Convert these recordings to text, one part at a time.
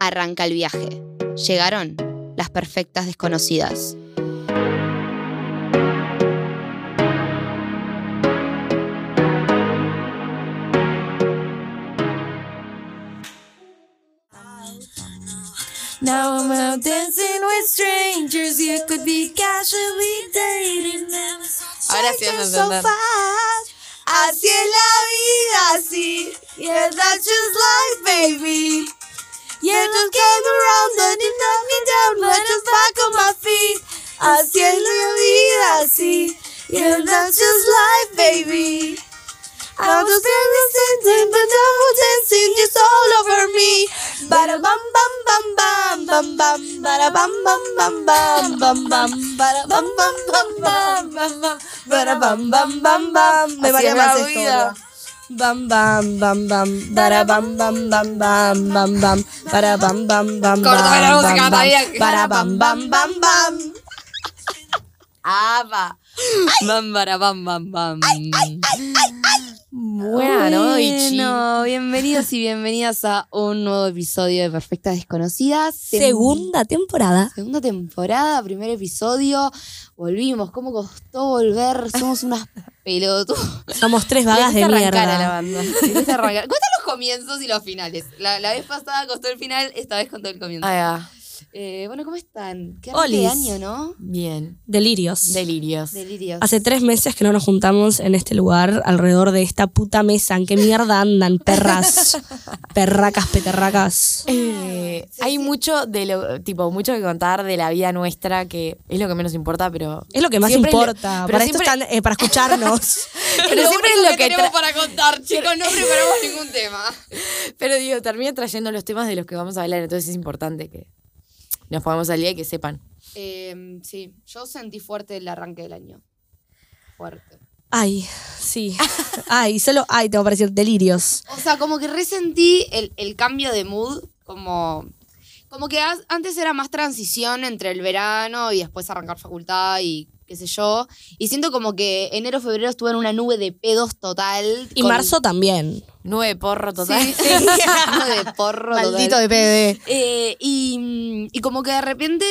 Arranca el viaje. Llegaron las perfectas desconocidas. Now I'm out dancing with strangers. You could be casually dating them. Ahora sí vas a so entender. Así es la vida, así. Yeah, that's just life, baby. Yeah, just came around and you knocked me down, but just back on my feet. Así es la vida, así. Yeah, that's just life, baby. I was very sentient, but now dancing just all over me. Bada bum bum bum bum bum bum. Bada bum bum bum bum bum bum. Bada bum bum bum bum bum bum. Bada bum bum bum bum. Me varía más esto. Bam bam bam bam. Bada bam bam bam bam bam bam. Bada bam bam bam Cortame la bam, música, bam, bam. María. Bada bam bam bam bam. Bam, bara, bam, bam, bam. Buenas noches. Bueno, bienvenidos y bienvenidas a un nuevo episodio de Perfectas Desconocidas. Tem- Segunda temporada. Segunda temporada, primer episodio. Volvimos. ¿Cómo costó volver? Somos unas pelotudas. Somos tres vagas de Le cuesta arrancar a la mierda. banda. Cuesta los comienzos y los finales. La, la vez pasada costó el final, esta vez contó el comienzo. Va. Eh, bueno, ¿cómo están? Qué Olis. año, ¿no? Bien. Delirios. Delirios. Delirios. Hace tres meses que no nos juntamos en este lugar alrededor de esta puta mesa. ¿En qué mierda andan, perras? Perracas, peterracas. Eh, hay mucho de lo, tipo, mucho que contar de la vida nuestra que es lo que menos importa, pero. Es lo que más lo- importa. pero para esto están, eh, para escucharnos. pero siempre es lo que, tra- para contar, chicos. No preparamos ningún tema. Pero digo, termina trayendo los temas de los que vamos a hablar, entonces es importante que nos pongamos al día y que sepan. Eh, sí, yo sentí fuerte el arranque del año. Fuerte. Ay, sí. Ay, solo ay, tengo para decir delirios. O sea, como que resentí el, el cambio de mood, como, como que antes era más transición entre el verano y después arrancar facultad y qué sé yo. Y siento como que enero, febrero estuve en una nube de pedos total. Y con- marzo también. Nueve porro total. Sí, sí. Nube de porro Maldito total. de PD. Eh, y, y como que de repente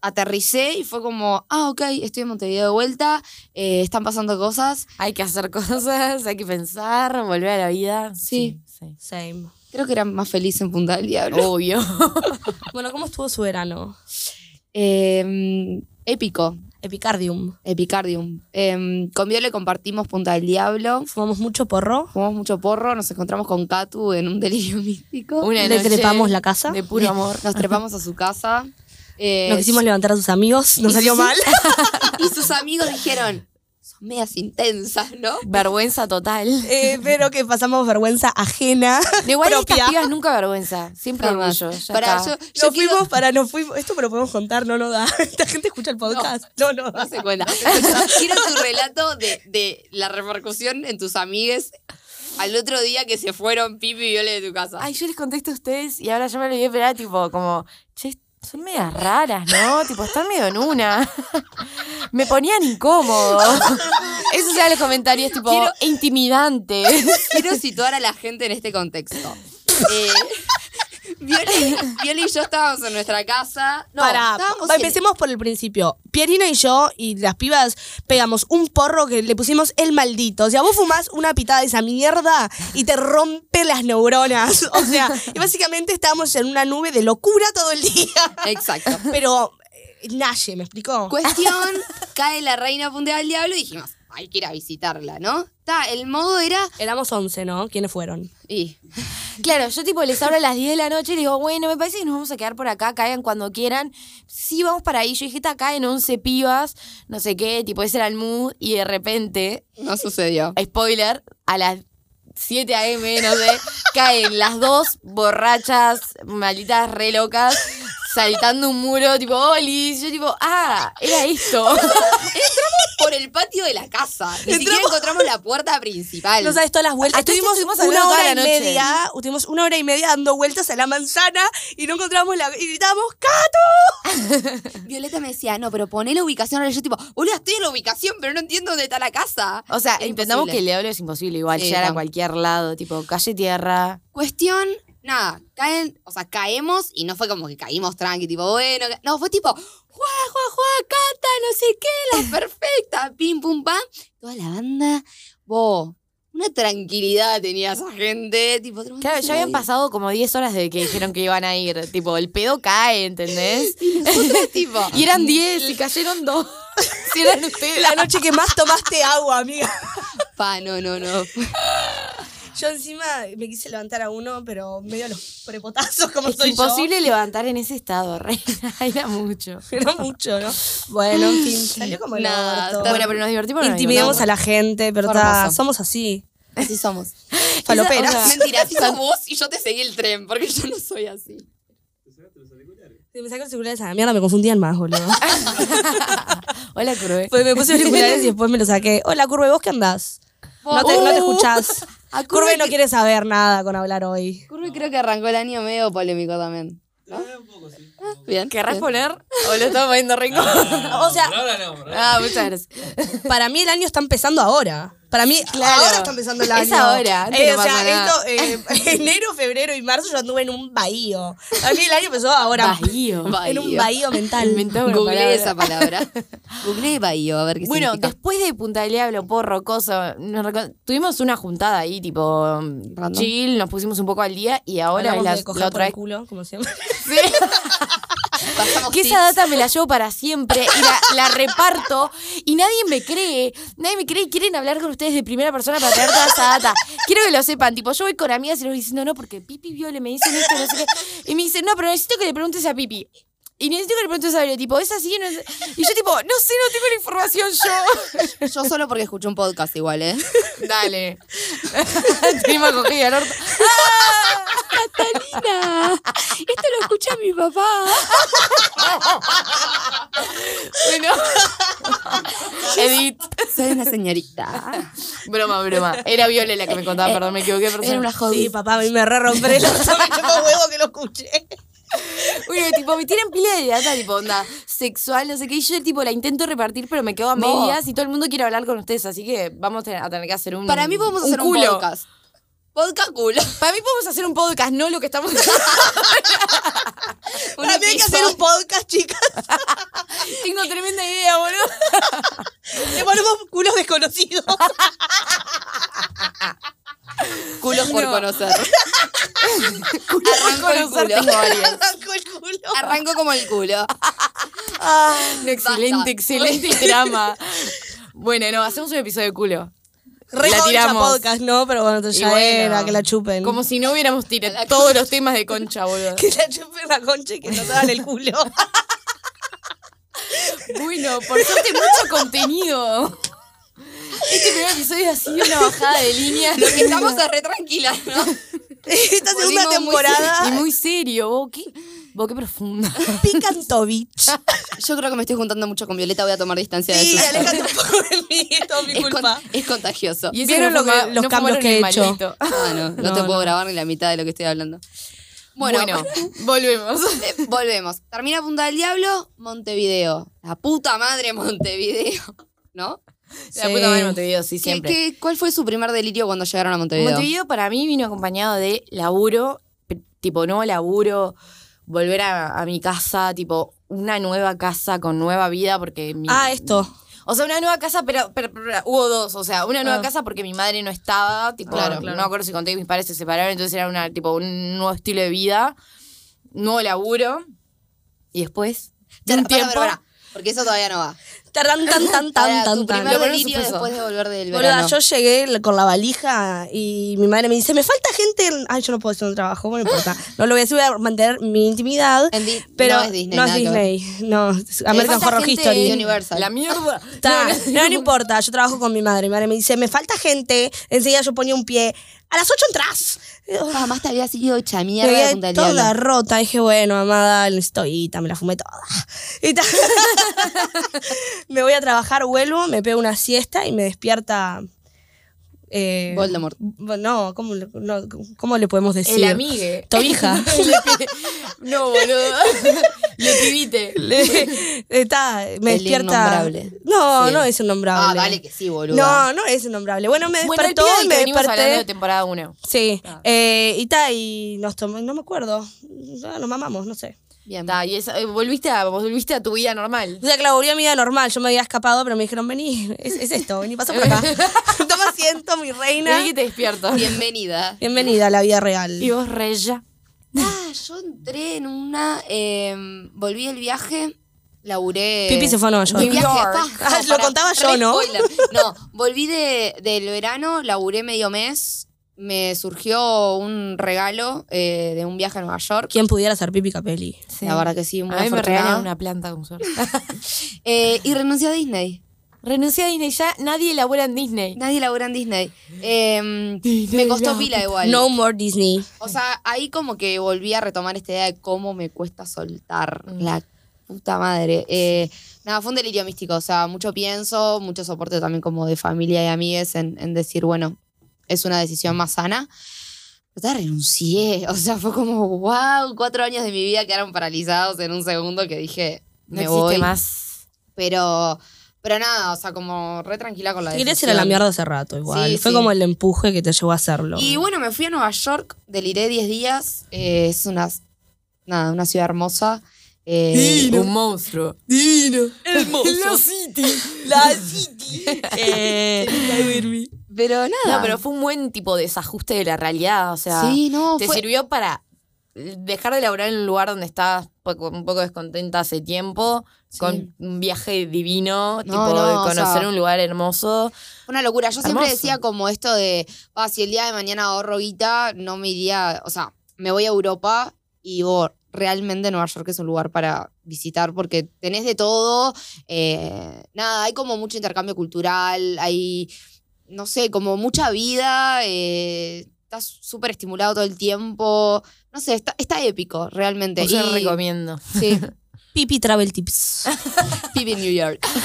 aterricé y fue como, ah, ok, estoy en Montevideo de vuelta, eh, están pasando cosas. Hay que hacer cosas, hay que pensar, volver a la vida. Sí. sí. Same. Creo que era más feliz en Punta del Diablo. Obvio. Bueno, ¿cómo estuvo su verano? Eh, épico, Epicardium. Epicardium. Eh, con Viole compartimos Punta del Diablo. Fumamos mucho porro. Fumamos mucho porro, nos encontramos con Katu en un delirio místico. Una Le noche trepamos la casa. De puro amor. Nos trepamos a su casa. Eh, Nos quisimos levantar a sus amigos. Nos salió sus- mal. Y sus amigos dijeron, medias intensas, ¿no? Vergüenza total. Eh, pero que pasamos vergüenza ajena. De igual propia. estas pibas nunca vergüenza. Siempre orgullo. ya Pará, está. yo- yo Nos quiero- fuimos para, nos fuimos. Esto me lo podemos contar, no, no da. Esta gente escucha el podcast. No, no, da. No se cuenta. Quiero tu relato de, de la repercusión en tus amigues al otro día que se fueron Pipi y Viole de tu casa. Ay, yo les contesto a ustedes y ahora yo me lo voy a esperar, tipo, como, son medias raras, ¿no? tipo, están medio en una. me ponían incómodo. Esos eran los comentarios, tipo, Quiero- intimidantes. Quiero situar a la gente en este contexto. Eh, Viole y yo estábamos en nuestra casa. No, Para, estábamos va, en- empecemos por el principio. Pierina y yo y las pibas pegamos un porro que le pusimos el maldito. O sea, vos fumás una pitada de esa mierda y te rompe las neuronas. O sea, y básicamente estábamos en una nube de locura todo el día. Exacto. Pero eh, Naye, ¿me explicó? Cuestión, cae la reina Punta del Diablo y dijimos, hay que ir a visitarla, ¿no? Ta, el modo era... Éramos 11, ¿no? ¿Quiénes fueron? Y, Claro, yo tipo les hablo a las 10 de la noche y les digo, bueno, me parece que nos vamos a quedar por acá, caigan cuando quieran. Sí, vamos para ahí. Yo dije, está acá en 11 pibas, no sé qué, tipo ese era el mood y de repente, no sucedió. spoiler, a las 7 a.m., no sé, caen las dos borrachas, malditas re locas, saltando un muro, tipo, Oli. Yo, tipo, ah, era esto. Por el patio de la casa. Ni siquiera encontramos la puerta principal. No sabes todas las vueltas. Hasta esto Estuvimos estuvimos una hablando hora y la noche. media. Estuvimos una hora y media dando vueltas a la manzana y no encontramos la. Y gritábamos, ¡Cato! Violeta me decía, no, pero poné la ubicación. Ahora yo tipo, boludo, estoy en la ubicación, pero no entiendo dónde está la casa. O sea, intentamos que el diablo es imposible igual, Sí, llegar a cualquier lado, tipo, calle tierra. Cuestión, nada, caen, o sea, caemos y no fue como que caímos tranqui, tipo, bueno, no, fue tipo, juá, juá, juá, cata, no sé qué, la perfecta, pim, pum, pam. Toda la banda, vos, una tranquilidad tenía esa gente, tipo, Claro, ya habían pasado como 10 horas de que dijeron que iban a ir. Tipo, el pedo cae, ¿entendés? Y nosotros, tipo, Y eran 10 y cayeron dos. Si eran ustedes. La noche que más tomaste agua, amiga. pa, no, no, no. Yo encima me quise levantar a uno, pero medio los prepotazos como Es soy imposible levantar en ese estado, reina. Era mucho. Era mucho, ¿no? Bueno, en fin, salió como el Nada, orto. Bueno, pero nos divertimos. Intimidamos a la gente, pero ta, somos así. Así somos. Faloperas. Esa- o sea, Mentira, así sos vos y yo te seguí el tren, porque yo no soy así. Si me saco los auriculares a la mierda, me confundían más, boludo. Hola, Curve. Pues me puse auriculares y después me los saqué. Hola, Curve, ¿vos qué andás? No te, Uh. no te escuchás. A Curve no que- quiere saber nada con hablar hoy. Curve creo que arrancó el año medio polémico también. ¿no? Ah, Bien. ¿Querrás bien. poner? ¿O lo estamos poniendo rico? O sea, Por por ah, muchas gracias. para mí el año está empezando ahora. Para mí, Claro. ahora está empezando el año. Es ahora, Eh, no o sea, esto, eh, enero, febrero y marzo yo anduve en un bahío. A mí el año empezó ahora. Bahío. En un bahío mental. Palabra. esa palabra. Googleé Bahío, a ver qué Bueno, significa. después de Punta del Diablo, Porro, Coso, nos reco- tuvimos una juntada ahí, tipo Random. chill, nos pusimos un poco al día y ahora Hablamos la, por otra vez. culo, como siempre. Sí. Que tips. esa data me la llevo para siempre y la, la reparto y nadie me cree, nadie me cree y quieren hablar con ustedes de primera persona para traer toda esa data. Quiero que lo sepan, tipo, yo voy con amigas y les voy diciendo, no, porque Pipi Viole me dicen esto, no sé qué. Y me dicen, no, pero necesito que le preguntes a Pipi. Y necesito que le preguntes a tipo, ¿es así? No es-". Y yo tipo, no sé, no tengo la información yo. Yo solo porque escuché un podcast igual, ¿eh? Dale. Tenemos cogida al orto. Catalina, esto lo escucha mi papá. Bueno. Edith. Soy una señorita. Broma, broma. Era Viole la que me contaba, perdón, me equivoqué. persona. Era una Sí, papá, a mí me re romper el orto, me chupó huevo que lo escuché. Bueno, tipo, me tiran pila de data, tipo, onda, sexual, no sé qué. Y yo, tipo, la intento repartir, pero me quedo a medias y todo el mundo quiere hablar con ustedes. Así que vamos a tener, que hacer un. Para mí podemos hacer un culo. podcast. Podcast culo. Para mí podemos hacer un podcast, no lo que estamos mí hay que hacer un podcast, chicas. Tengo tremenda idea, boludo. Le ponemos culos desconocidos. Culos por No. conocer. Culo por Arrancó el conocer, culo. tengo. Arrancó el culo. Arrancó como el culo. Un excelente, Basta. excelente trama. Bueno, no, hacemos un episodio de culo. Re La tiramos. podcast, ¿no? Pero bueno, Y ya bueno, era, que la chupen. Como si no hubiéramos tirado todos los temas de concha, boludo. Que la chupen la concha y que nos hagan el culo. Bueno, por suerte mucho contenido. Este primer episodio ha sido una bajada de línea. Lo que estamos es re tranquilas, ¿no? Esta segunda Volvimos muy temporada. Y muy serio, vos qué, vos qué profunda. Picantovich. Yo creo que me estoy juntando mucho con Violeta, voy a tomar distancia de Sí, eso. aléjate un poco de mí, es todo mi Es, con- culpa. es contagioso. Y ¿Vieron no lo que- fuma- los no cambios que he hecho? Ah, no, no, No, te no. puedo grabar ni la mitad de lo que estoy hablando. Bueno, Bueno, volvemos. eh, volvemos. Termina Punta del Diablo, Montevideo. La puta madre Montevideo. ¿No? La puta madre de Montevideo, sí, ¿Qué- siempre. qué- cuál fue su primer delirio cuando llegaron a Montevideo? Montevideo para mí vino acompañado de laburo, tipo no laburo, volver a, a mi casa, tipo una nueva casa con nueva vida, porque mi, Ah, esto. O sea, una nueva casa, pero, pero- pero hubo dos. O sea, una nueva Ah. casa porque mi madre no estaba, tipo, Claro, claro. no me acuerdo si conté que mis padres se separaron, entonces era una, tipo, un nuevo estilo de vida, nuevo laburo. Y después, de un pará, tiempo. pará, porque eso todavía no va. Tarán, tan, tan, Para tan, tu tan, primer tan. delirio suceso. después de volver del Boluda, verano. yo llegué con la valija y mi madre me dice, me falta gente. en-". Ay, yo no puedo hacer un trabajo, bueno, no importa. No lo voy a decir, voy a mantener mi intimidad. En Di- pero no es Disney, No es nada que ver. Disney. No, es American falta Horror gente History. Universal. La mierda. No, no, importa, yo trabajo con mi madre. Mi madre me dice, me falta gente. Enseguida yo ponía un pie. A las 8 entras. Además te había sido hecha mierda de quedé Punta del toda Diablo. rota. Dije, bueno, necesito guita, me la fumé toda. Y me voy a trabajar, vuelvo, me pego una siesta y me despierta. Eh, Voldemort. No, ¿cómo, le- no, ¿cómo le podemos decir? El amigue. Tobija. No, boludo. Le pibite. Le- está, me El despierta. innombrable. No, Sí. no es innombrable. Ah, vale que sí, boludo. No, no es innombrable. Bueno, me Bueno, el despertó pibe y me venimos hablando de desperté. temporada 1. Sí. Eh, y ta, y nos tomamos, no me acuerdo. Ah, Nos mamamos, no sé. Bien. y esa- eh, volviste, a, volviste a tu vida normal. O sea, la volví a mi vida normal. Yo me había escapado, pero me dijeron, vení, es, es esto, vení, pasa por acá. Toma asiento, mi reina. Que te despierto. Bienvenida. Bienvenida a la vida real. Y vos, Reya. Ah, yo entré en una. eh, volví del viaje. Laburé. Pipi se fue a Nueva York. Viaje, York. pa, Ah, lo contaba yo, ¿no? spoiler. No, volví de, del verano, laburé medio mes. Me surgió un regalo eh, de un viaje a Nueva York. ¿Quién pudiera ser Pipi Capelli? La verdad que sí, muy A mí me regalan una planta con suerte. Eh, y renuncié a Disney. Renuncié a Disney, ya nadie labura en Disney. Nadie labura en Disney. Eh, me costó pila igual. No more Disney. O sea, ahí como que volví a retomar esta idea de cómo me cuesta soltar la puta madre. Eh, nada, fue un delirio místico. O sea, mucho pienso, mucho soporte también como de familia y amigues en, en decir, bueno, es una decisión más sana. Pero ta, renuncié. O sea, fue como, wow, cuatro años de mi vida quedaron paralizados en un segundo que dije, No me existe voy. más. Pero, pero nada, o sea, como re tranquila con la Te querías ir decisión. a la mierda hace rato, igual. Sí, Fue sí. como el empuje que te llevó a hacerlo. Y bueno, me fui a Nueva York, deliré 10 días. eh, es una, nada, una ciudad hermosa. eh, Un monstruo. Divino. Hermoso. La City. La City. eh, pero nada. No, pero fue un buen tipo desajuste de la realidad. O sea, Sí, no, te fue- sirvió para dejar de laburar en un lugar donde poco- un poco descontenta hace tiempo, Sí. con un viaje divino, No, tipo no, de o conocer sea, un lugar hermoso. Una locura. Yo siempre decía como esto de, "Ah, si el día de mañana ahorro guita, no me iría, o sea, me voy a Europa y oh, realmente Nueva York es un lugar para visitar porque tenés de todo. eh, nada, hay como mucho intercambio cultural, hay, no sé, como mucha vida, eh, estás súper estimulado todo el tiempo. No sé, está, está épico, realmente. Yo Y- recomiendo. Sí, Pipi Travel Tips. Pipi New York.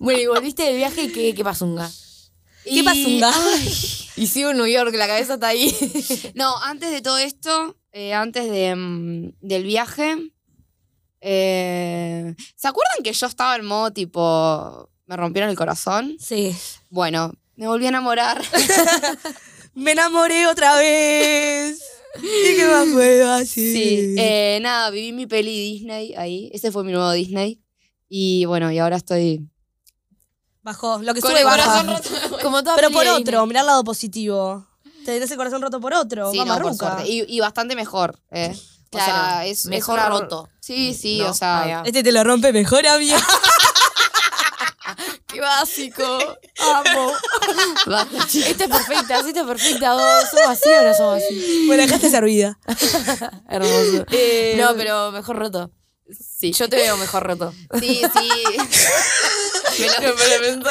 Bueno, y volviste del viaje y qué, qué pasunga. ¿Qué pasunga? Y sigo en New York, la cabeza está ahí. No, antes de todo esto, eh, antes de, mm, del viaje, eh, ¿se acuerdan que yo estaba en modo tipo, me rompieron el corazón? Sí. Bueno, me volví a enamorar. Me enamoré otra vez. ¿Y qué más puedo así? sí, eh, nada, viví mi peli Disney ahí. Ese fue mi nuevo Disney. Y bueno, y ahora estoy... Bajó. Lo que Con sube el baja. corazón roto. Como toda Pero peli por de otro, mirá el lado positivo. Tenés el corazón roto por otro. Sí, no, por suerte. Y, y bastante mejor. eh. O Claro, sea, es, mejor una- roto. Sí, sí, No, o sea... Este te lo rompe mejor a mí. ¡Qué básico! ¡Amo! Esta es perfecta, esta es perfecta. ¿Vos ¿Somos así o no somos así? bueno, acá está servida. Hermoso. Eh, No, pero mejor roto. Sí. Yo te veo mejor roto. Sí, sí. Me lo-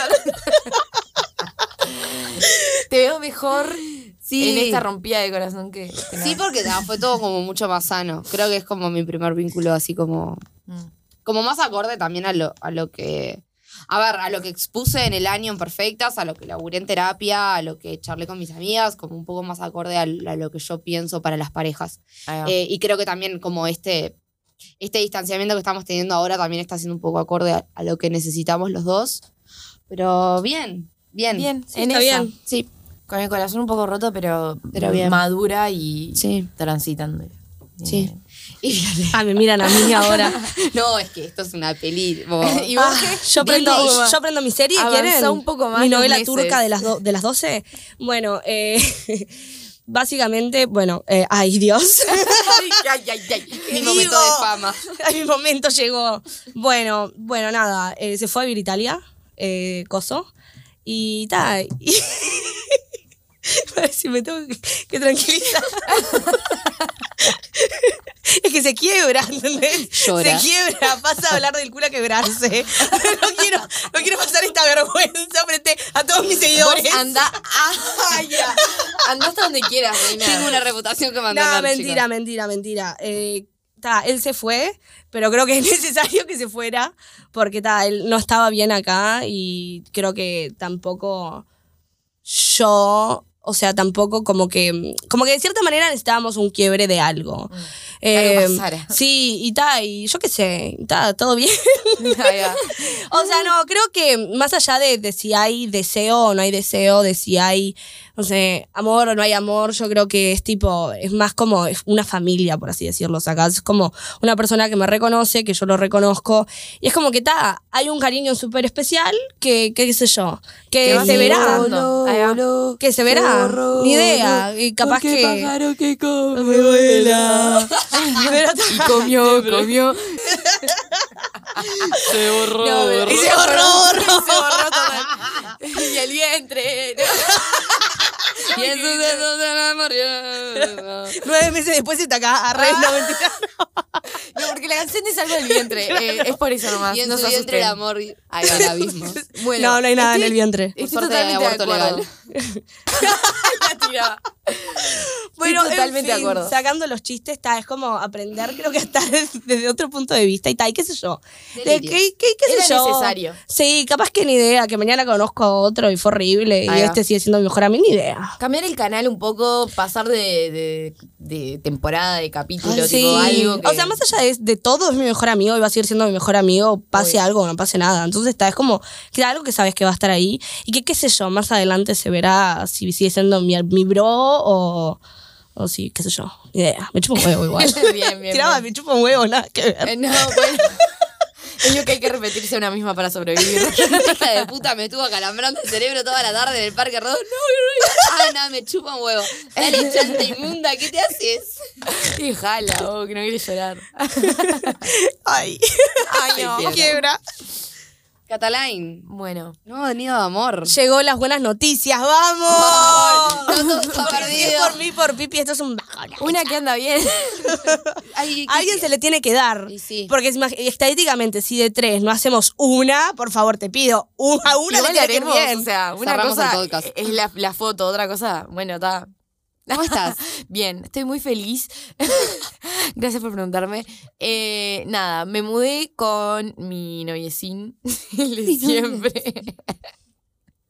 Te veo mejor Sí. en esta rompida de corazón que. que Sí, nada. porque fue todo como mucho más sano. Creo que es como mi primer vínculo así como. Mm. Como más acorde también a lo, a lo que. A ver, a lo que expuse en el año en Perfectas, a lo que laburé en terapia, a lo que charlé con mis amigas, como un poco más acorde a, a lo que yo pienso para las parejas. Eh, y creo que también como este, este distanciamiento que estamos teniendo ahora también está siendo un poco acorde a, a lo que necesitamos los dos. Pero bien, bien. bien, sí, en está esa. bien. Sí, Con el corazón un poco roto, pero, Pero bien. madura y sí, transitando. sí. Y Ah, me miran a mí ahora. No, es que esto es una peli. vos- ¿Y vos Ah, qué? yo, prendo, yo prendo mi serie, ¿quieren? un poco más Mi novela meses. turca de las, do- de las 12. Bueno, eh, básicamente, bueno, eh, ay Dios. ay, ay, ay. Mi momento de fama. A mi momento llegó. Bueno, bueno, nada, eh, se fue a vivir Italia, eh, Coso, y tal. Y... A ver si me tengo que, tranquilizar. es que se quiebra, ¿entendés? Llora. Se quiebra, pasa a hablar del culo a quebrarse. no, quiero, no quiero pasar esta vergüenza frente a todos mis seguidores. Vos anda, ah, anda hasta donde quieras, reina. Tengo una reputación que mantener, No, mentira, chicos. mentira, mentira. Eh, ta, él se fue, pero creo que es necesario que se fuera porque ta, él no estaba bien acá y creo que tampoco yo, o sea, tampoco como que, como que de cierta manera necesitábamos un quiebre de algo. Algo Eh, sí, y ta, y yo qué sé, ta, todo bien. O sea, no, creo que más allá de, de si hay deseo o no hay deseo, de si hay, no sé, amor o no hay amor, yo creo que es tipo, es más como es una familia, por así decirlo. O sea, acá es como una persona que me reconoce, que yo lo reconozco. Y es como que está, hay un cariño súper especial que, qué sé yo, que se verá. Que se verá. Ni idea. Y capaz que. que come Me vuela. Y comió, comió. Se borró, No, pero- Y se borró, borró. Se borró total. Y el vientre. Y en sus dedos se la murió. Nueve meses después está acá. Arre, no, mentira. No, porque la canción dice algo del vientre. eh, es por eso nomás. Y en no su vientre el amor ahí va el abismo. Bueno, No, no hay nada en estoy- el vientre. Por suerte totalmente de aborto legal. La tiraba. Bueno, totalmente en de acuerdo. Sacando los chistes, está, es como aprender, creo que hasta desde, otro punto de vista y tal, y qué sé yo. De qué, qué, sé yo. necesario. Sí, capaz que ni idea, que mañana conozco a otro y fue horrible y va. este sigue siendo mi mejor amigo, ni idea. Cambiar el canal un poco, pasar de, de, de temporada, de capítulo, Sí. tipo algo que... O sea, más allá de, de todo es mi mejor amigo y va a seguir siendo mi mejor amigo, pase Obvio. algo o no pase nada. Entonces está, es como que algo que sabes que va a estar ahí y que qué sé yo, más adelante se verá si sigue siendo mi, mi bro o, o si, qué sé yo, idea. Me chupa un huevo igual. Bien, bien, Tiraba, bien. me chupa un huevo, nada que ver. Eh, No, bueno. Es lo que hay que repetirse una misma para sobrevivir. Hija de puta, me estuvo acalambrando el cerebro toda la tarde en el parque Rodó. No, no, no. Ana, me chupa un huevo. Dale, chanta inmunda, ¿qué te haces? Y jala, oh, que no quiere llorar. Ay, Ay, no. quiebra. Catalán. Bueno. No, venido de amor. Llegó las buenas noticias, ¡vamos! No, todo perdido. por mí, por Pipi, esto es un bajón. Una que anda bien. Ay, alguien se le tiene que dar. Y sí. Porque estadísticamente, si de tres no hacemos una, por favor, te pido, una Igual le tiene que ir bien. o sea, una Cerramos cosa el podcast. es la, la foto, otra cosa, bueno, está. ¿Cómo estás? Bien, estoy muy feliz. Gracias por preguntarme. Eh, nada, me mudé con mi noviecín el de siempre.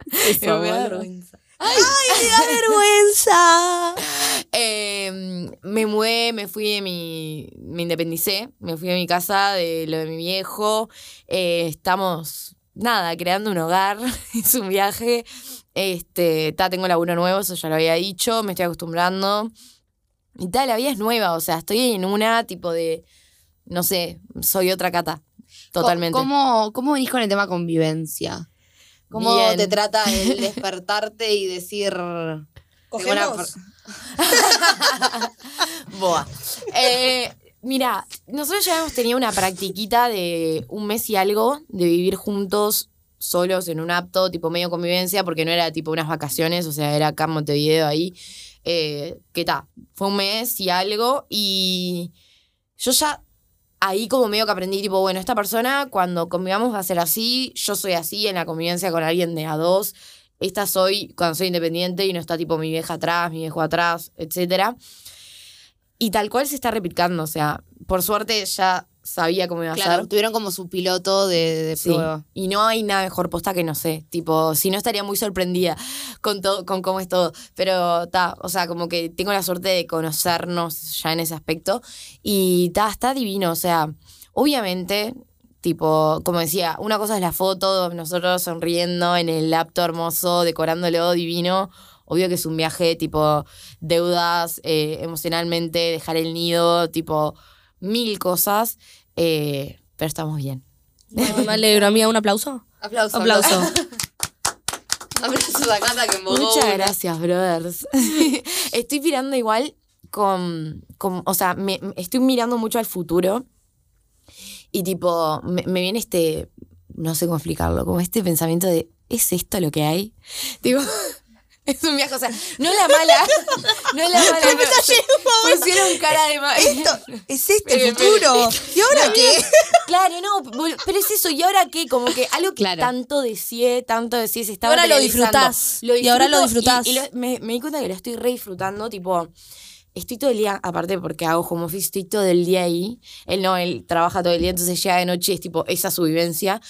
Me da vergüenza. ¡Ay, me da vergüenza! Eh, me mudé, me fui de mi. Me independicé, me fui de mi casa, de lo de mi viejo. Eh, estamos, nada, creando un hogar. es un viaje. Este, ta, tengo laburo nuevo, eso ya lo había dicho, me estoy acostumbrando. Y tal, la vida es nueva, o sea, estoy en una tipo de. No sé, soy otra cata. Totalmente. ¿Cómo, cómo venís con el tema convivencia? ¿Cómo Bien. te trata el despertarte y decir... ¿Cogemos? Boa. Eh, mira, nosotros ya hemos tenido una practiquita de un mes y algo de vivir juntos solos en un apto, tipo medio convivencia, porque no era tipo unas vacaciones, o sea, era acá en Montevideo ahí. Eh, ¿Qué tal? Fue un mes y algo y yo ya ahí como medio que aprendí, tipo, bueno, esta persona cuando convivamos va a ser así, yo soy así en la convivencia con alguien de a dos, esta soy cuando soy independiente y no está tipo mi vieja atrás, mi viejo atrás, etcétera. Y tal cual se está replicando, o sea, por suerte ya sabía cómo iba a Claro, ser. tuvieron como su piloto de, de Sí. prueba. Y no hay nada mejor posta que no sé. Tipo, si no estaría muy sorprendida con todo, con cómo es todo. Pero ta, o sea, como que tengo la suerte de conocernos ya en ese aspecto. Y ta, está divino. O sea, obviamente, tipo, como decía, una cosa es la foto, nosotros sonriendo en el laptop hermoso, decorándolo divino. Obvio que es un viaje, tipo, deudas, eh, emocionalmente, dejar el nido, tipo, mil cosas. eh, pero estamos bien. Bueno, me alegro, amiga, un aplauso. Aplauso. Aplauso. Abrazos a que Muchas una. gracias, brothers. estoy mirando igual con, con- o sea, me, me- estoy mirando mucho al futuro y tipo, me, me viene este, no sé cómo explicarlo, como este pensamiento de, ¿es esto lo que hay? Tipo, es un viaje, o sea, no la mala, no es la mala. pero pusieron cara de ma- Esto, es este el Pero- futuro. ¿Y ahora qué? Claro, no, pero es eso, y ahora qué, como que algo que Claro. tanto deseé, tanto deseé, se estaba Ahora lo disfrutás, y ahora lo disfrutás. Y, y lo- me, me di cuenta que lo estoy re disfrutando, tipo, estoy todo el día, aparte porque hago home office, estoy todo el día ahí. Él no, él trabaja todo el día, entonces llega de noche, es tipo esa su vivencia.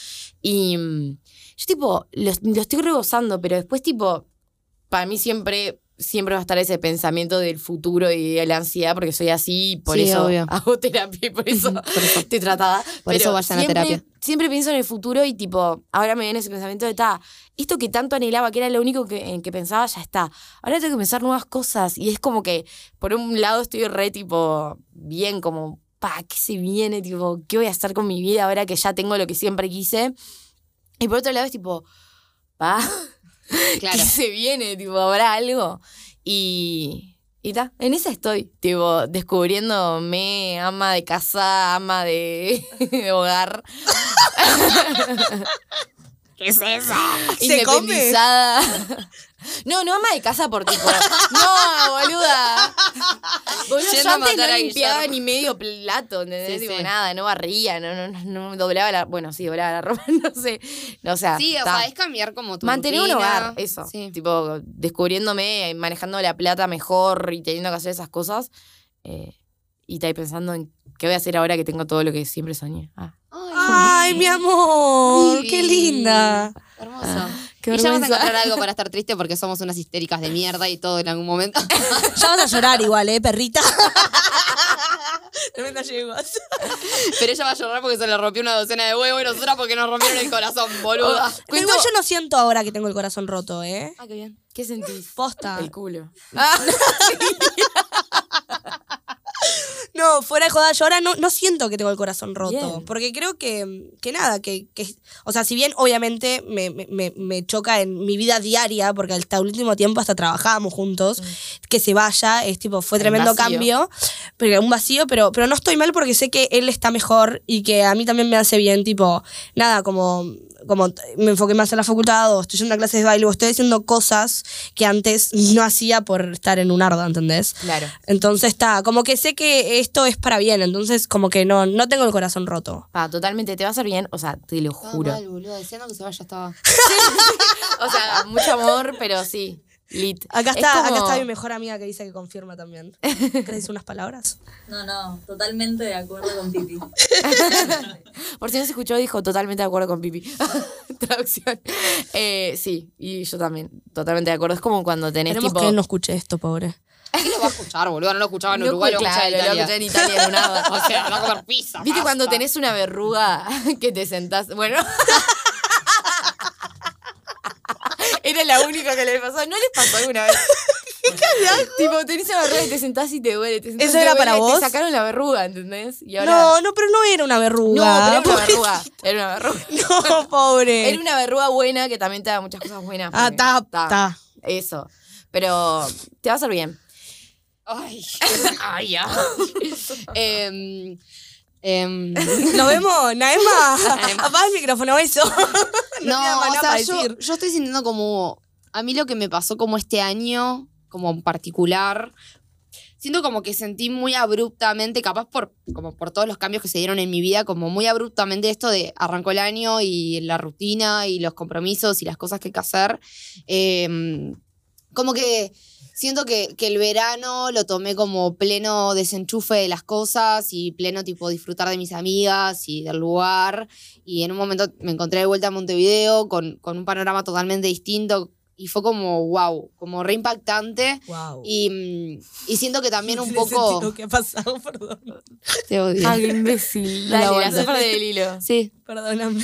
Y mm, yo tipo, lo, lo estoy rebosando, pero después tipo, para mí siempre... Siempre va a estar ese pensamiento del futuro y de la ansiedad, porque soy así, y por Sí, eso obvio. hago terapia y por eso Por eso. estoy tratada. Por eso Pero vayan a siempre- terapia. Siempre pienso en el futuro y tipo, ahora me viene ese pensamiento de, ta, esto que tanto anhelaba, que era lo único que, en que pensaba, ya está. Ahora tengo que pensar nuevas cosas y es como que, por un lado estoy re tipo, bien, como, pa, ¿qué se viene? Tipo, ¿qué voy a hacer con mi vida ahora que ya tengo lo que siempre quise? Y por otro lado es tipo, pa, Claro. ¿qué se viene? Tipo, ¿habrá algo? Y... Y ta, en esa estoy, tipo, descubriéndome ama de casa, ama de, de hogar. ¿Qué es eso? ¿Se come? No, no ama de casa por tipo. No, boluda. Boludo, yo a antes no a limpiaba Guillermo. ni medio plato, ¿entendés? Sí, Tipo, sí. nada, no barría, no, no, no, no doblaba la. Bueno, sí, doblaba la ropa, no sé. No, o sea, Sí, o ta. sea, es cambiar como tu Mantener un hogar, eso. Sí. Tipo, descubriéndome, manejando la plata mejor y teniendo que hacer esas cosas. eh, y estáis pensando en qué voy a hacer ahora que tengo todo lo que siempre soñé. Ah, Ay, mi amor, qué Sí. linda. Hermoso. qué y ya vas a encontrar algo para estar triste porque somos unas histéricas de mierda y todo en algún momento. Ya vas a llorar igual, ¿eh, perrita? Tremenda yeguas. Pero ella va a llorar porque se le rompió una docena de huevos y nosotras porque nos rompieron el corazón, boluda. Pero igual yo no siento ahora que tengo el corazón roto, ¿eh? Ah, qué bien. ¿Qué sentís? Posta. El culo. No, fuera de joda, yo ahora no, no siento que tengo el corazón roto. Bien. Porque creo que, que nada, que, que- O sea, si bien obviamente me, me- me- choca en mi vida diaria, porque hasta el último tiempo hasta trabajábamos juntos, que se vaya, es tipo, fue tremendo cambio, pero un vacío, pero, pero no estoy mal porque sé que él está mejor y que a mí también me hace bien, tipo, nada, como, como me enfoqué más en la facultad o estoy yendo a clases de baile o estoy haciendo cosas que antes no hacía por estar en un ardo, ¿entendés? Claro. Entonces está, como que sé que esto es para bien, entonces como que no, no tengo el corazón roto. Pa, totalmente, te va a hacer bien, o sea, te lo juro. mal, boludo. Deseando que se vaya estaba. O sea, mucho amor, pero sí, lit. Acá Es está, como- acá está mi mejor amiga que dice que confirma también. ¿Querés decir unas palabras? No, no, totalmente de acuerdo con Pipi. Por si no se escuchó, dijo totalmente de acuerdo con Pipi. Traducción. Eh, sí, y yo también, totalmente de acuerdo. Es como cuando tenés Esperemos tipo... que él no escuche esto, pobre. ¿Quién lo va a escuchar, boludo? No lo escuchaba en No, Uruguay, lo claro, escuchaba en lo Italia. escuché en Italia en una- O sea, va a comer pizza. ¿Viste cuando tenés una verruga que te sentás? Bueno. Era la única que le pasó. ¿No les pasó alguna vez? tipo, tenés una verruga y te sentás y te duele. Te ¿Eso te era duele, para vos? Te sacaron la verruga, ¿entendés? Y ahora... No, no, pero no era una No, verruga. pero era una verruga. Era una verruga. No, pobre. Era una verruga buena que también te da muchas cosas buenas. Ah, ta, ta, ta. Eso. Pero te va a hacer bien. Ay. Ay, ya. Em, em, Nos vemos, Naema. Apaga el micrófono, eso. no, más o sea, yo, yo estoy sintiendo como. A mí lo que me pasó como este año, como en particular. Siento como que sentí muy abruptamente, capaz por, como por todos los cambios que se dieron en mi vida, como muy abruptamente esto de arrancó el año y la rutina y los compromisos y las cosas que hay que hacer. Em, como que siento que, que el verano lo tomé como pleno desenchufe de las cosas y pleno tipo disfrutar de mis amigas y del lugar. Y en un momento me encontré de vuelta a Montevideo con, con un panorama totalmente distinto y fue como wow, como re impactante. Wow. Y, mm, y siento que también un poco... Lo que ha pasado, perdón. Te odio. Ay, imbécil. La Dale, la del hilo. Sí. Perdóname.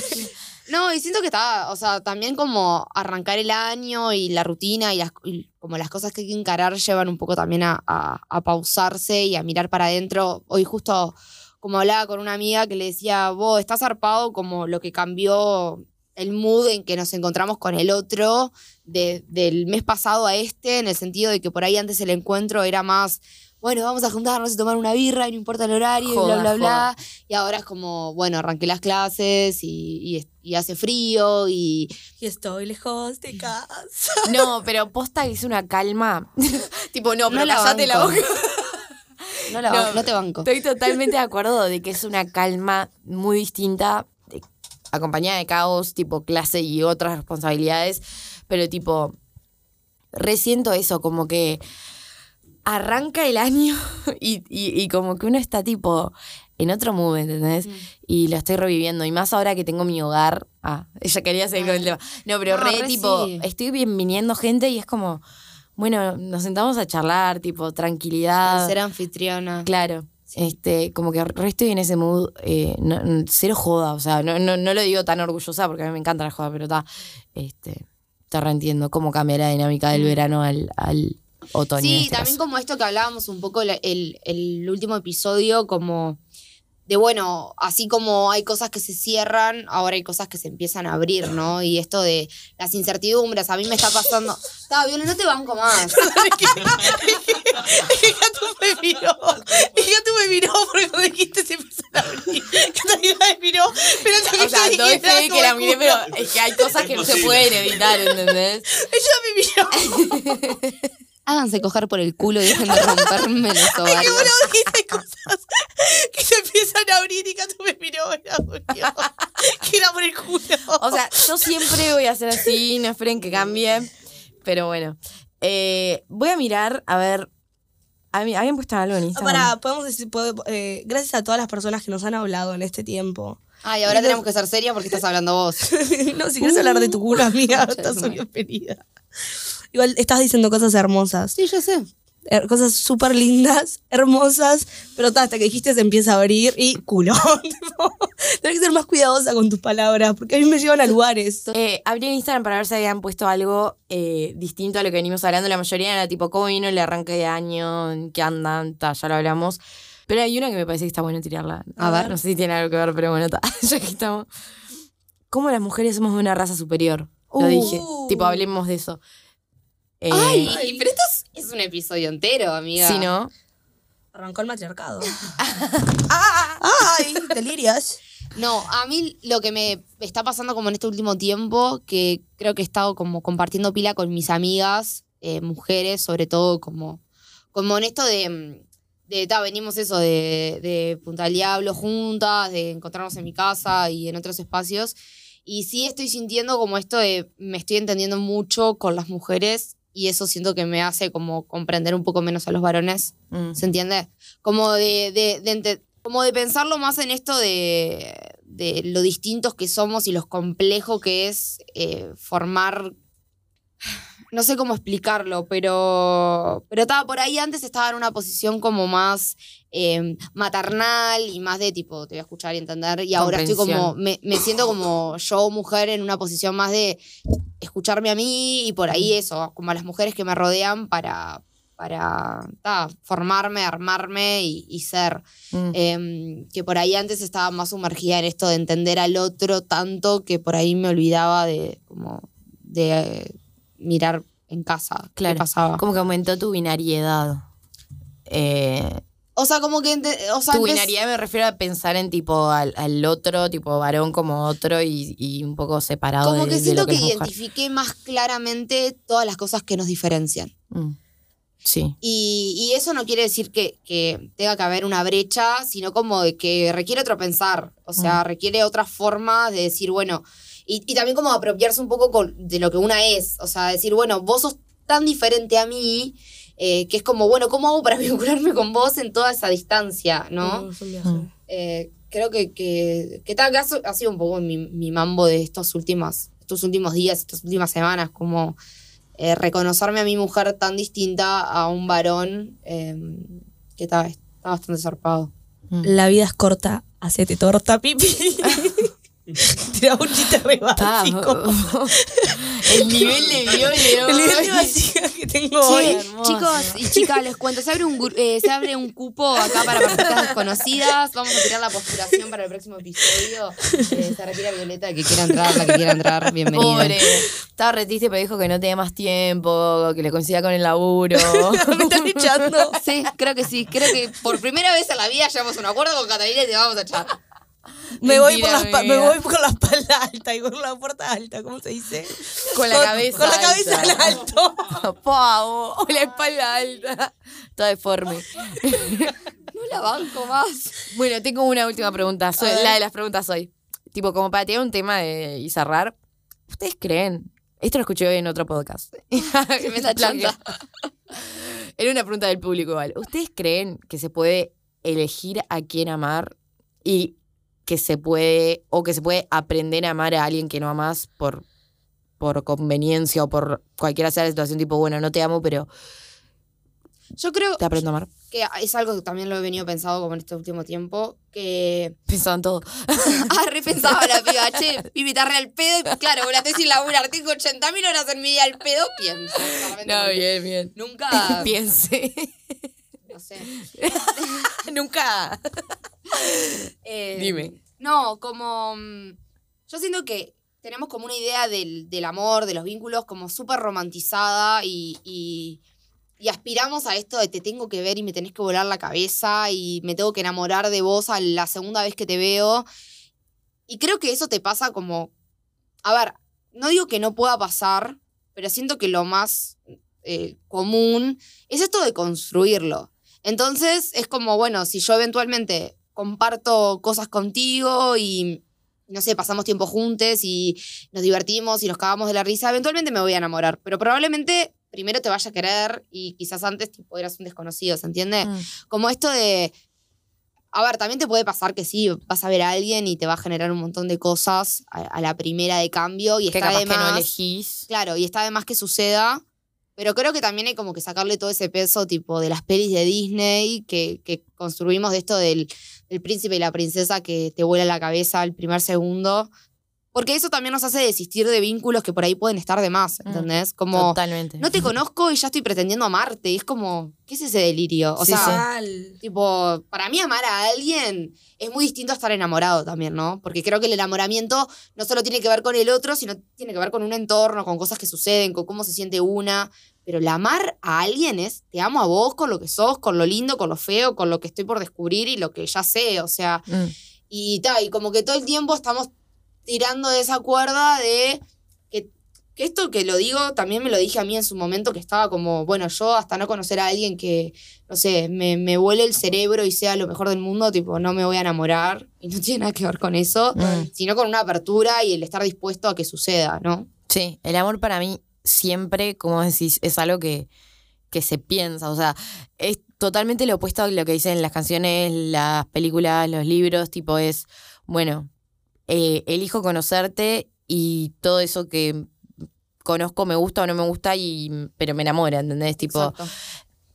No, y siento que está, o sea, también como arrancar el año y la rutina y, las, como las cosas que hay que encarar llevan un poco también a, a- pausarse y a mirar para adentro. Hoy justo como hablaba con una amiga que le decía, vos estás zarpado como lo que cambió el mood en que nos encontramos con el otro de- del mes pasado a este, en el sentido de que por ahí antes el encuentro era más, bueno, vamos a juntarnos y tomar una birra y no importa el horario Joda, y bla, bla, joda. bla. Y ahora es como, bueno, arranqué las clases y, y y hace frío y... Y estoy lejos de casa. No, pero posta que es una calma. tipo, no, pero No la callate la banco. boca. No, la, No, no te banco. Estoy totalmente de acuerdo de que es una calma muy distinta, de- acompañada de caos, tipo clase y otras responsabilidades, pero tipo, resiento eso, como que arranca el año y, y- y como que uno está tipo en otro mood, ¿entendés? Y lo estoy reviviendo. Y más ahora que tengo mi hogar. Ah, ella quería seguir con el tema. No, pero No, re, re tipo, sí. estoy bien viniendo gente y es como, bueno, nos sentamos a charlar, tipo, tranquilidad. Ser anfitriona. Claro. Este, como que re estoy en ese mood, eh, no- no- cero joda, o sea, no, no, no lo digo tan orgullosa porque a mí me encanta la joda, pero está, este, te reentiendo cómo cambia la dinámica del verano al, al otoño. en. Sí, este también caso. como esto que hablábamos un poco el, el último episodio, como de bueno, así como hay cosas que se cierran, ahora hay cosas que se empiezan a abrir, ¿no? Y esto de las incertidumbres, a mí me está pasando. Está, Viola, no te banco más. Gato me miró. Y Gato me miró porque cuando dijiste se empezaron a abrir. Catalina me miró. Pero también O sea, doy fe de que la miré, pero es que hay cosas que no se pueden evitar, ¿entendés? Ella me miró. Háganse coger por el culo y dejen de romperme los Que ovarios. uno dijiste cosas que se empiezan a abrir y Gato me miró. Que era por el culo. O sea, yo siempre voy a hacer así, no esperen que cambie. Pero bueno. Eh, voy a mirar, a ver. A mí, habían puesto algo en Instagram. Para, podemos decir, podemos- eh, gracias a todas las personas que nos han hablado en este tiempo. Ay, ahora tenemos que ser serias porque estás hablando vos. no, si quieres hablar de tu culo, amiga, estás madre. bienvenida. Igual estás diciendo cosas hermosas. Sí, yo sé. her- cosas súper lindas, hermosas, pero ta, hasta que dijiste se empieza a abrir y culo. Tipo, Tenés que ser más cuidadosa con tus palabras, porque a mí me llevan a lugares. Eh, abrí en Instagram para ver si habían puesto algo eh, distinto a lo que venimos hablando. La mayoría era tipo, ¿cómo vino el arranque de año? ¿En ¿Qué andan? Ta, ya lo hablamos. Pero hay una que me parece que está bueno tirarla. A ver. No sé si tiene algo que ver, pero bueno, ta, ya que estamos. ¿Cómo las mujeres somos de una raza superior? Lo Uh. dije. Tipo, hablemos de eso. Eh, Ay, pero esto es, es un episodio entero, amiga. Si no. Arrancó el matriarcado. ¡Ay! Delirias. No, a mí lo que me está pasando como en este último tiempo, que creo que he estado como compartiendo pila con mis amigas, eh, mujeres, sobre todo como, como en esto de, de ta, venimos eso, de, de Punta del Diablo juntas, de encontrarnos en mi casa y en otros espacios. Y sí estoy sintiendo como esto de, me estoy entendiendo mucho con las mujeres y eso siento que me hace como comprender un poco menos a los varones. mm. ¿Se entiende? Como de, de, como de pensarlo más en esto de, de lo distintos que somos y lo complejo que es eh, formar. No sé cómo explicarlo, pero. Pero estaba por ahí antes estaba en una posición como más eh, maternal y más de tipo, te voy a escuchar y entender. Y ahora estoy como. Me, me siento como yo, mujer, en una posición más de escucharme a mí y por ahí eso, como a las mujeres que me rodean para, para ta, formarme, armarme y, y ser. Mm. Em, que por ahí antes estaba más sumergida en esto de entender al otro tanto que por ahí me olvidaba de como de mirar en casa Claro. qué pasaba. Como que aumentó tu binariedad. Eh, O sea, como que ente- o sea, tu binaridad me refiero a pensar en tipo al, al otro, tipo varón como otro y, y un poco separado como de, que de siento lo que, que, identifiqué más claramente todas las cosas que nos diferencian. Mm. Sí. Y, y eso no quiere decir que, que tenga que haber una brecha, sino como de que requiere otro pensar. O sea, requiere otra forma de decir, bueno, y, y también como apropiarse un poco con- de lo que una es. O sea, decir, bueno, vos sos tan diferente a mí, eh, que es como, bueno, ¿cómo hago para vincularme con vos en toda esa distancia, no? Mm. Eh, creo que, que, que tal caso ha sido un poco mi, mi mambo de estos últimos, estos últimos días, estas últimas semanas, como eh, reconocerme a mi mujer tan distinta a un varón eh, que está, está bastante zarpado. Mm. La vida es corta, hacete torta, pipi. Tiraba un chiste re básico. el nivel de viole El nivel de que tengo hoy. Hermoso. chicos y chicas, les cuento, se abre, un, eh, se abre un cupo acá para personas desconocidas. Vamos a tirar la postulación para el próximo episodio. Eh, se retira Violeta, que quiera entrar, la que quiera entrar, bienvenida. Pobre. Estaba re triste, pero dijo que no tenía más tiempo, que le coincida con el laburo. Me están echando. Sí, creo que sí. Creo que por primera vez en la vida llevamos un acuerdo con Catalina y te vamos a echar. Me voy, por las me voy con la espalda alta y con la puerta alta, ¿cómo se dice? Con la cabeza Con la cabeza alta. en alto. Pavo, o la espalda alta. Toda deforme. No la banco más. Bueno, tengo una última pregunta. Soy, la de las preguntas hoy. Tipo, como para tirar un tema de, y cerrar. ¿Ustedes creen? Esto lo escuché hoy en otro podcast. Tremenda Plagio. chanta. Era una pregunta del público igual. ¿Ustedes creen que se puede elegir a quién amar y que se puede, o que se puede aprender a amar a alguien que no amas por, por conveniencia o por cualquiera sea la situación, tipo, bueno, no te amo, pero Yo creo te aprendo a amar? que es algo que también lo he venido pensado como en este último tiempo, que... Pensaba en todo. Ah, repensaba la piba, che, re al pedo. Y claro, la tesis sin laburar, tengo 80 mil horas en mi día al pedo, pienso. No, bien, bien. Nunca, Piense. No sé. Nunca. Eh, Dime. No, como. mm, Yo siento que tenemos como una idea del, del amor, de los vínculos, como súper romantizada y, y, y aspiramos a esto de te tengo que ver y me tenés que volar la cabeza y me tengo que enamorar de vos a la segunda vez que te veo. Y creo que eso te pasa como. A ver, no digo que no pueda pasar, pero siento que lo más eh, común es esto de construirlo. Entonces es como, bueno, si yo eventualmente comparto cosas contigo y, no sé, pasamos tiempo juntos y nos divertimos y nos cagamos de la risa, eventualmente me voy a enamorar. Pero probablemente primero te vaya a querer y quizás antes tipo, eras un desconocido, ¿se entiende? Mm. Como esto de... A ver, también te puede pasar que sí, vas a ver a alguien y te va a generar un montón de cosas a, a la primera de cambio y Que está capaz de que no elegís. Claro, y está de más que suceda. Pero creo que también hay como que sacarle todo ese peso tipo de las pelis de Disney que, que construimos de esto del, príncipe y la princesa que te vuela la cabeza al primer segundo. Porque eso también nos hace desistir de vínculos que por ahí pueden estar de más, Mm, ¿entendés? Como, Totalmente. no te conozco y ya estoy pretendiendo amarte. Y es como, ¿qué es ese delirio? O Sí, sea, sí. Tipo, para mí amar a alguien es muy distinto a estar enamorado también, ¿no? Porque creo que el enamoramiento no solo tiene que ver con el otro, sino tiene que ver con un entorno, con cosas que suceden, con cómo se siente una. Pero el amar a alguien es, te amo a vos con lo que sos, con lo lindo, con lo feo, con lo que estoy por descubrir y lo que ya sé, o sea, Mm. y tal, y como que todo el tiempo estamos tirando de esa cuerda de que, que esto que lo digo, también me lo dije a mí en su momento, que estaba como, bueno, yo hasta no conocer a alguien que, no sé, me, me vuele el cerebro y sea lo mejor del mundo, tipo, no me voy a enamorar, y no tiene nada que ver con eso, Mm. sino con una apertura y el estar dispuesto a que suceda, ¿no? Sí, el amor para mí siempre, como decís, es algo que, que se piensa. O sea, es totalmente lo opuesto a lo que dicen las canciones, las películas, los libros. Tipo, es, bueno, eh, elijo conocerte y todo eso que conozco me gusta o no me gusta, y, pero me enamora, ¿entendés? Tipo.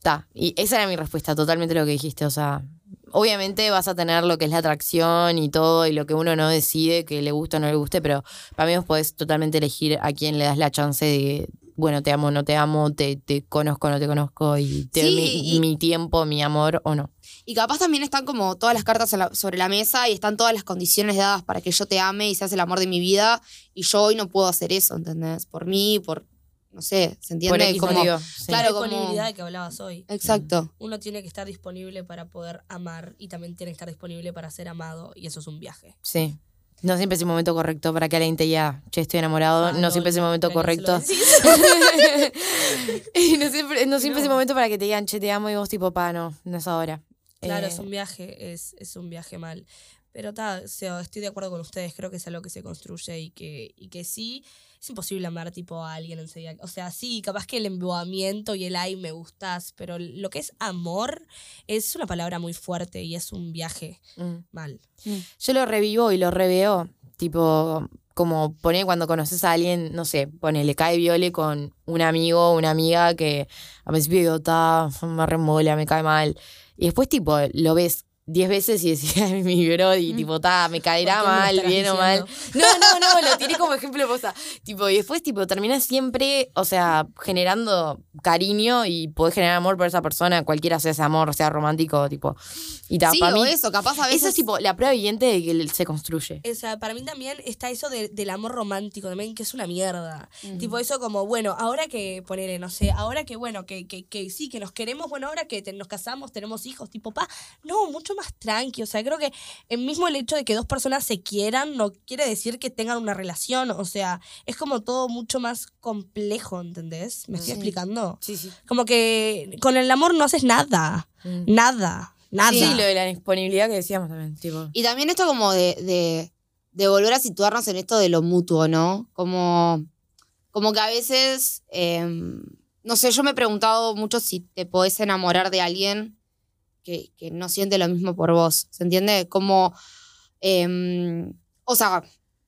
Ta, y esa era mi respuesta, totalmente lo que dijiste. O sea, obviamente vas a tener lo que es la atracción y todo, y lo que uno no decide, que le gusta o no le guste, pero para mí vos podés totalmente elegir a quién le das la chance de, bueno, te amo o no te amo, te, te conozco o no te conozco, y te doy Sí, mi, y- mi tiempo, mi amor o no. Y capaz también están como todas las cartas la- sobre la mesa y están todas las condiciones dadas para que yo te ame y seas el amor de mi vida. Y yo hoy no puedo hacer eso, ¿entendés? Por mí, por, no sé, ¿se entiende? Por Como- motivo, sí. Claro, la como- disponibilidad de que hablabas hoy. Exacto. Uno tiene que estar disponible para poder amar y también tiene que estar disponible para ser amado y eso es un viaje. Sí. No siempre es el momento correcto para que alguien te diga, che, estoy enamorado. Ah, no, no, siempre es el momento correcto. Y no siempre, no siempre es el momento para que te digan, che, te amo, y vos tipo, pa, no, no es ahora. Claro, Eh, es un viaje, es, es un viaje mal. Pero ta, o sea, estoy de acuerdo con ustedes, creo que es algo que se construye y que, y que sí, es imposible amar tipo a alguien enseguida. O sea, sí, capaz que el embobamiento y el ay me gustas, pero lo que es amor es una palabra muy fuerte y es un viaje mm. mal. Yo lo revivo y lo reveo, tipo, como pone cuando conoces a alguien, no sé, pone, le cae viole con un amigo o una amiga que a principio digo, ta, me remola, me cae mal. Y después, tipo, lo ves 10 veces y decía mi bro y tipo, ta, me caerá ¿Por qué me lo mal, bien o mal. No, no, no, lo tiré como ejemplo de cosa. Tipo, y después, tipo, terminas siempre, o sea, generando cariño y podés generar amor por esa persona, cualquiera sea ese amor, sea romántico, tipo. Y ta, Sí, para o mí, eso, capaz a veces. eso es tipo la prueba viviente de que se construye. O sea, para mí también está eso de- del amor romántico también, que es una mierda. Mm. Tipo eso como, bueno, ahora que ponerle, no sé, ahora que bueno, que, que, que sí, que nos queremos, bueno, ahora que te- nos casamos, tenemos hijos, tipo, pa, no, mucho más tranqui. O sea, creo que el mismo el hecho de que dos personas se quieran no quiere decir que tengan una relación. O sea, es como todo mucho más complejo, ¿entendés? ¿Me estoy explicando? Sí, sí. Como que con el amor no haces nada. Nada. Nada. Sí, lo de la disponibilidad que decíamos también, tipo. Y también esto como de, de, de volver a situarnos en esto de lo mutuo, ¿no? Como, como que a veces, em, no sé, yo me he preguntado mucho si te podés enamorar de alguien que, que no siente lo mismo por vos, ¿se entiende? Como, em, o sea,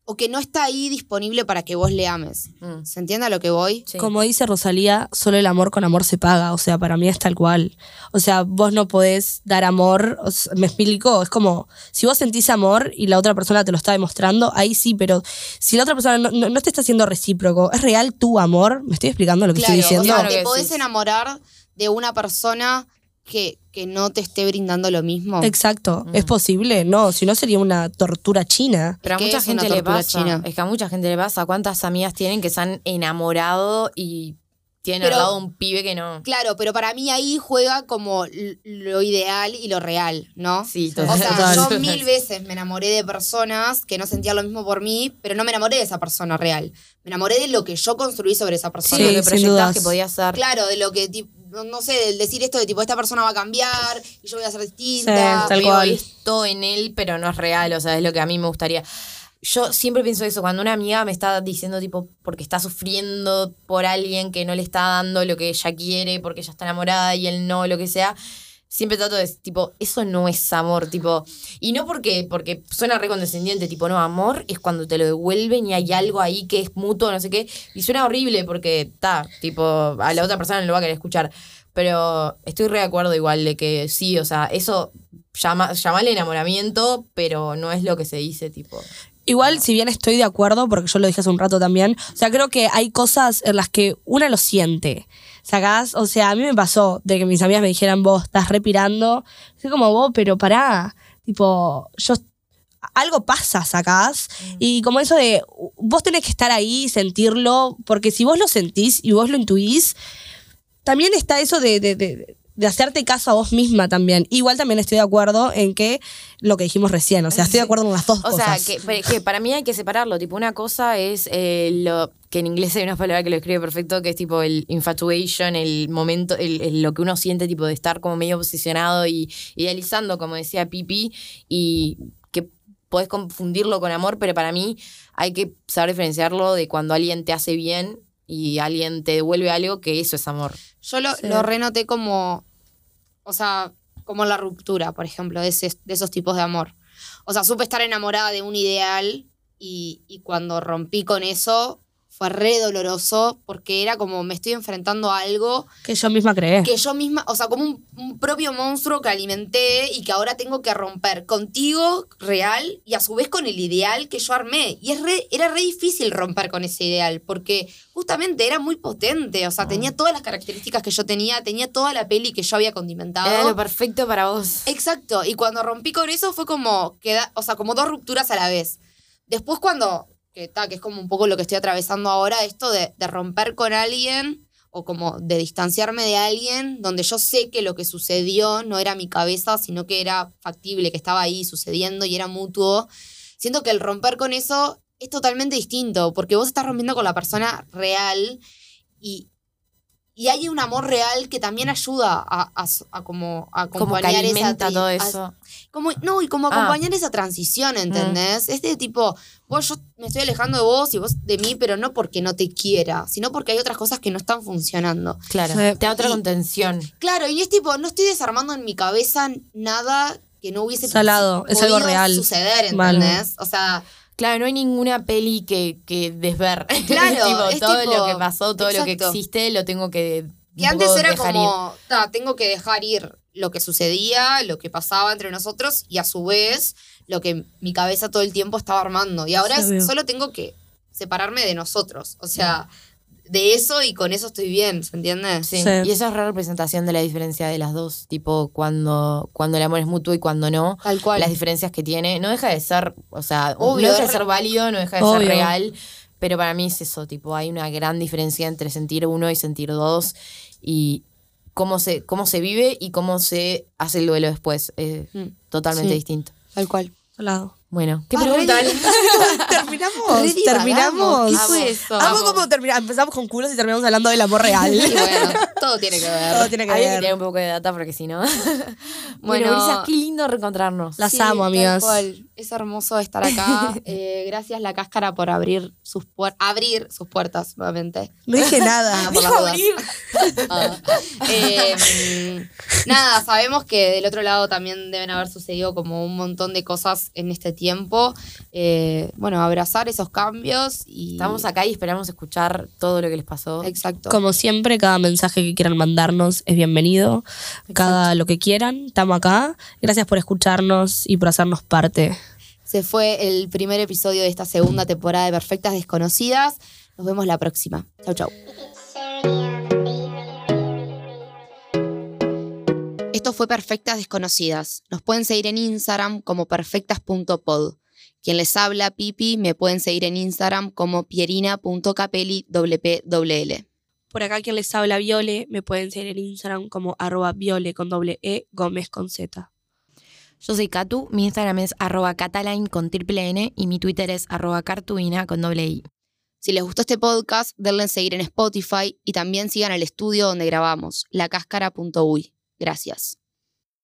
o que no está ahí disponible para que vos le ames. mm, ¿Se entiende a lo que voy? sí. Como dice Rosalía, solo el amor con amor se paga. O sea, para mí es tal cual. O sea, vos no podés dar amor. o sea, me explico. Es como, si vos sentís amor y la otra persona te lo está demostrando, ahí sí, pero si la otra persona no, no- no te está haciendo recíproco, ¿es real tu amor? ¿Me estoy explicando lo que Claro, estoy o diciendo? sea, Claro te podés enamorar de una persona que, que no te esté brindando lo mismo. Exacto. ¿Es posible? No, si no sería una tortura china. Pero a ¿Qué mucha gente le pasa. china? Es que a mucha gente le pasa. ¿Cuántas amigas tienen que se han enamorado y tienen Pero- al lado un pibe que no? Claro, pero para mí ahí juega como lo ideal y lo real, ¿no? Sí, O total. sea, Total. yo mil veces me enamoré de personas que no sentían lo mismo por mí, pero no me enamoré de esa persona real. Me enamoré de lo que yo construí sobre esa persona. Sí, lo que sin proyectabas dudas. que podía ser. Claro, de lo que, tipo, no, no sé, del decir esto de tipo, esta persona va a cambiar y yo voy a ser Sí, distinta. tal Veo cual. esto en él, pero no es real, o sea, es lo que a mí me gustaría. Yo siempre pienso eso, cuando una amiga me está diciendo, tipo, porque está sufriendo por alguien que no le está dando lo que ella quiere, porque ella está enamorada y él no, lo que sea, siempre trato de, tipo, eso no es amor, tipo, y no porque, porque suena recondescendiente, tipo, no, amor es cuando te lo devuelven y hay algo ahí que es mutuo, no sé qué, y suena horrible porque, está, tipo, a la otra persona no lo va a querer escuchar, pero estoy re de acuerdo igual de que sí, o sea, eso llama, llamale enamoramiento, pero no es lo que se dice, tipo. Igual, si bien estoy de acuerdo, porque yo lo dije hace un rato también, o sea, creo que hay cosas en las que una lo siente. ¿Sacás? O sea, a mí me pasó de que mis amigas me dijeran, vos estás respirando. Soy como vos, pero pará. Tipo, yo. Algo pasa, sacás. Y como eso de. Vos tenés que estar ahí y sentirlo, porque si vos lo sentís y vos lo intuís, también está eso de, de, de- de hacerte caso a vos misma también. Igual también estoy de acuerdo en que lo que dijimos recién, o sea, estoy de acuerdo en las dos O sea, cosas. que, pe- que para mí hay que separarlo. Tipo, una cosa es eh, lo que en inglés hay una palabra que lo escribe perfecto, que es tipo el infatuation, el momento, el, el- lo que uno siente, tipo, de estar como medio obsesionado y idealizando, como decía Pipi, y que podés confundirlo con amor, pero para mí hay que saber diferenciarlo de cuando alguien te hace bien y alguien te devuelve algo, que eso es amor. Yo lo, Sí. lo renoté como, o sea, como la ruptura, por ejemplo, de, ese- de esos tipos de amor. O sea, supe estar enamorada de un ideal y, y cuando rompí con eso fue re doloroso porque era como me estoy enfrentando a algo Que yo misma creé. que yo misma, o sea, como un, un propio monstruo que alimenté y que ahora tengo que romper contigo real y a su vez con el ideal que yo armé. Y es re- era re difícil romper con ese ideal porque justamente era muy potente, o sea, tenía todas las características que yo tenía, tenía toda la peli que yo había condimentado. Era lo perfecto para vos. Exacto, y cuando rompí con eso fue como, queda, o sea, como dos rupturas a la vez. Después cuando, que, ta, que es como un poco lo que estoy atravesando ahora, esto de, de romper con alguien o como de distanciarme de alguien donde yo sé que lo que sucedió no era mi cabeza, sino que era factible, que estaba ahí sucediendo y era mutuo. Siento que el romper con eso es totalmente distinto, porque vos estás rompiendo con la persona real y, y hay un amor real que también ayuda a, a- a como a Como que acompañar esa todo a- eso. como, no, y como Ah. acompañar esa transición, ¿entendés? Es de tipo, vos, yo me estoy alejando de vos y vos de mí, pero no porque no te quiera, sino porque hay otras cosas que no están funcionando. Claro. Sí. Te da otra Y- contención. Claro, y es tipo, no estoy desarmando en mi cabeza nada que no hubiese Salado, es algo podido real. suceder. ¿entendés? O sea, Claro, no hay ninguna peli que, que desver. Claro, Tipo, es todo tipo- lo que pasó, todo lo que exacto. existe, lo tengo que. un antes era dejar ir. como, ta, tengo que dejar ir. lo que sucedía, lo que pasaba entre nosotros y a su vez lo que mi cabeza todo el tiempo estaba armando. Y ahora es- solo tengo que separarme de nosotros. O sea, de eso y con eso estoy bien, ¿se entiende? Sí. Sí. Y esa es re representación de la diferencia de las dos, tipo cuando, cuando el amor es mutuo y cuando no. Tal cual. Las diferencias que tiene. No deja de ser, o sea, Obvio, no deja de ser válido, no deja de Obvio. ser real. Pero para mí es eso, tipo, hay una gran diferencia entre sentir uno y sentir dos. Y cómo se, cómo se vive y cómo se hace el duelo después. Es Mm. totalmente Sí. distinto. Tal cual. Lado. Bueno, ¿qué Ah, preguntan? re- Terminamos. Re. Terminamos. ¿Qué fue eso? Amo como terminamos. Empezamos con culos y terminamos hablando del amor real. Y bueno, todo tiene que ver. Todo tiene que Había que ver. tener un poco de data porque si no. Bueno, bueno, qué lindo reencontrarnos. Las Sí, amo, amigas. Es hermoso estar acá. Eh, gracias La Cáscara por abrir sus, puer- abrir sus puertas nuevamente. No dije nada. Ah, Dijo abrir. Ah. Eh, nada, sabemos que del otro lado también deben haber sucedido como un montón de cosas en este tiempo. Eh, bueno, abrazar esos cambios y... Estamos acá y esperamos escuchar todo lo que les pasó. Exacto. Como siempre, cada mensaje que quieran mandarnos es bienvenido. Cada lo que quieran, estamos acá. Gracias por escucharnos y por hacernos parte. Se fue el primer episodio de esta segunda temporada de Perfectas Desconocidas. Nos vemos la próxima. Chau, chau. Esto fue Perfectas Desconocidas. Nos pueden seguir en Instagram como perfectas.pod. Quien les habla, Pipi, me pueden seguir en Instagram como pierina.capelli WPWL. Por acá quien les habla Viole, me pueden seguir en Instagram como arroba Viole con doble E, Gómez con Z. Yo soy Katu, mi Instagram es arroba cataline con triple N y mi Twitter es arroba cartuina con doble I. Si les gustó este podcast, denle en seguir en Spotify y también sigan el estudio donde grabamos, lacáscara.uy. Gracias.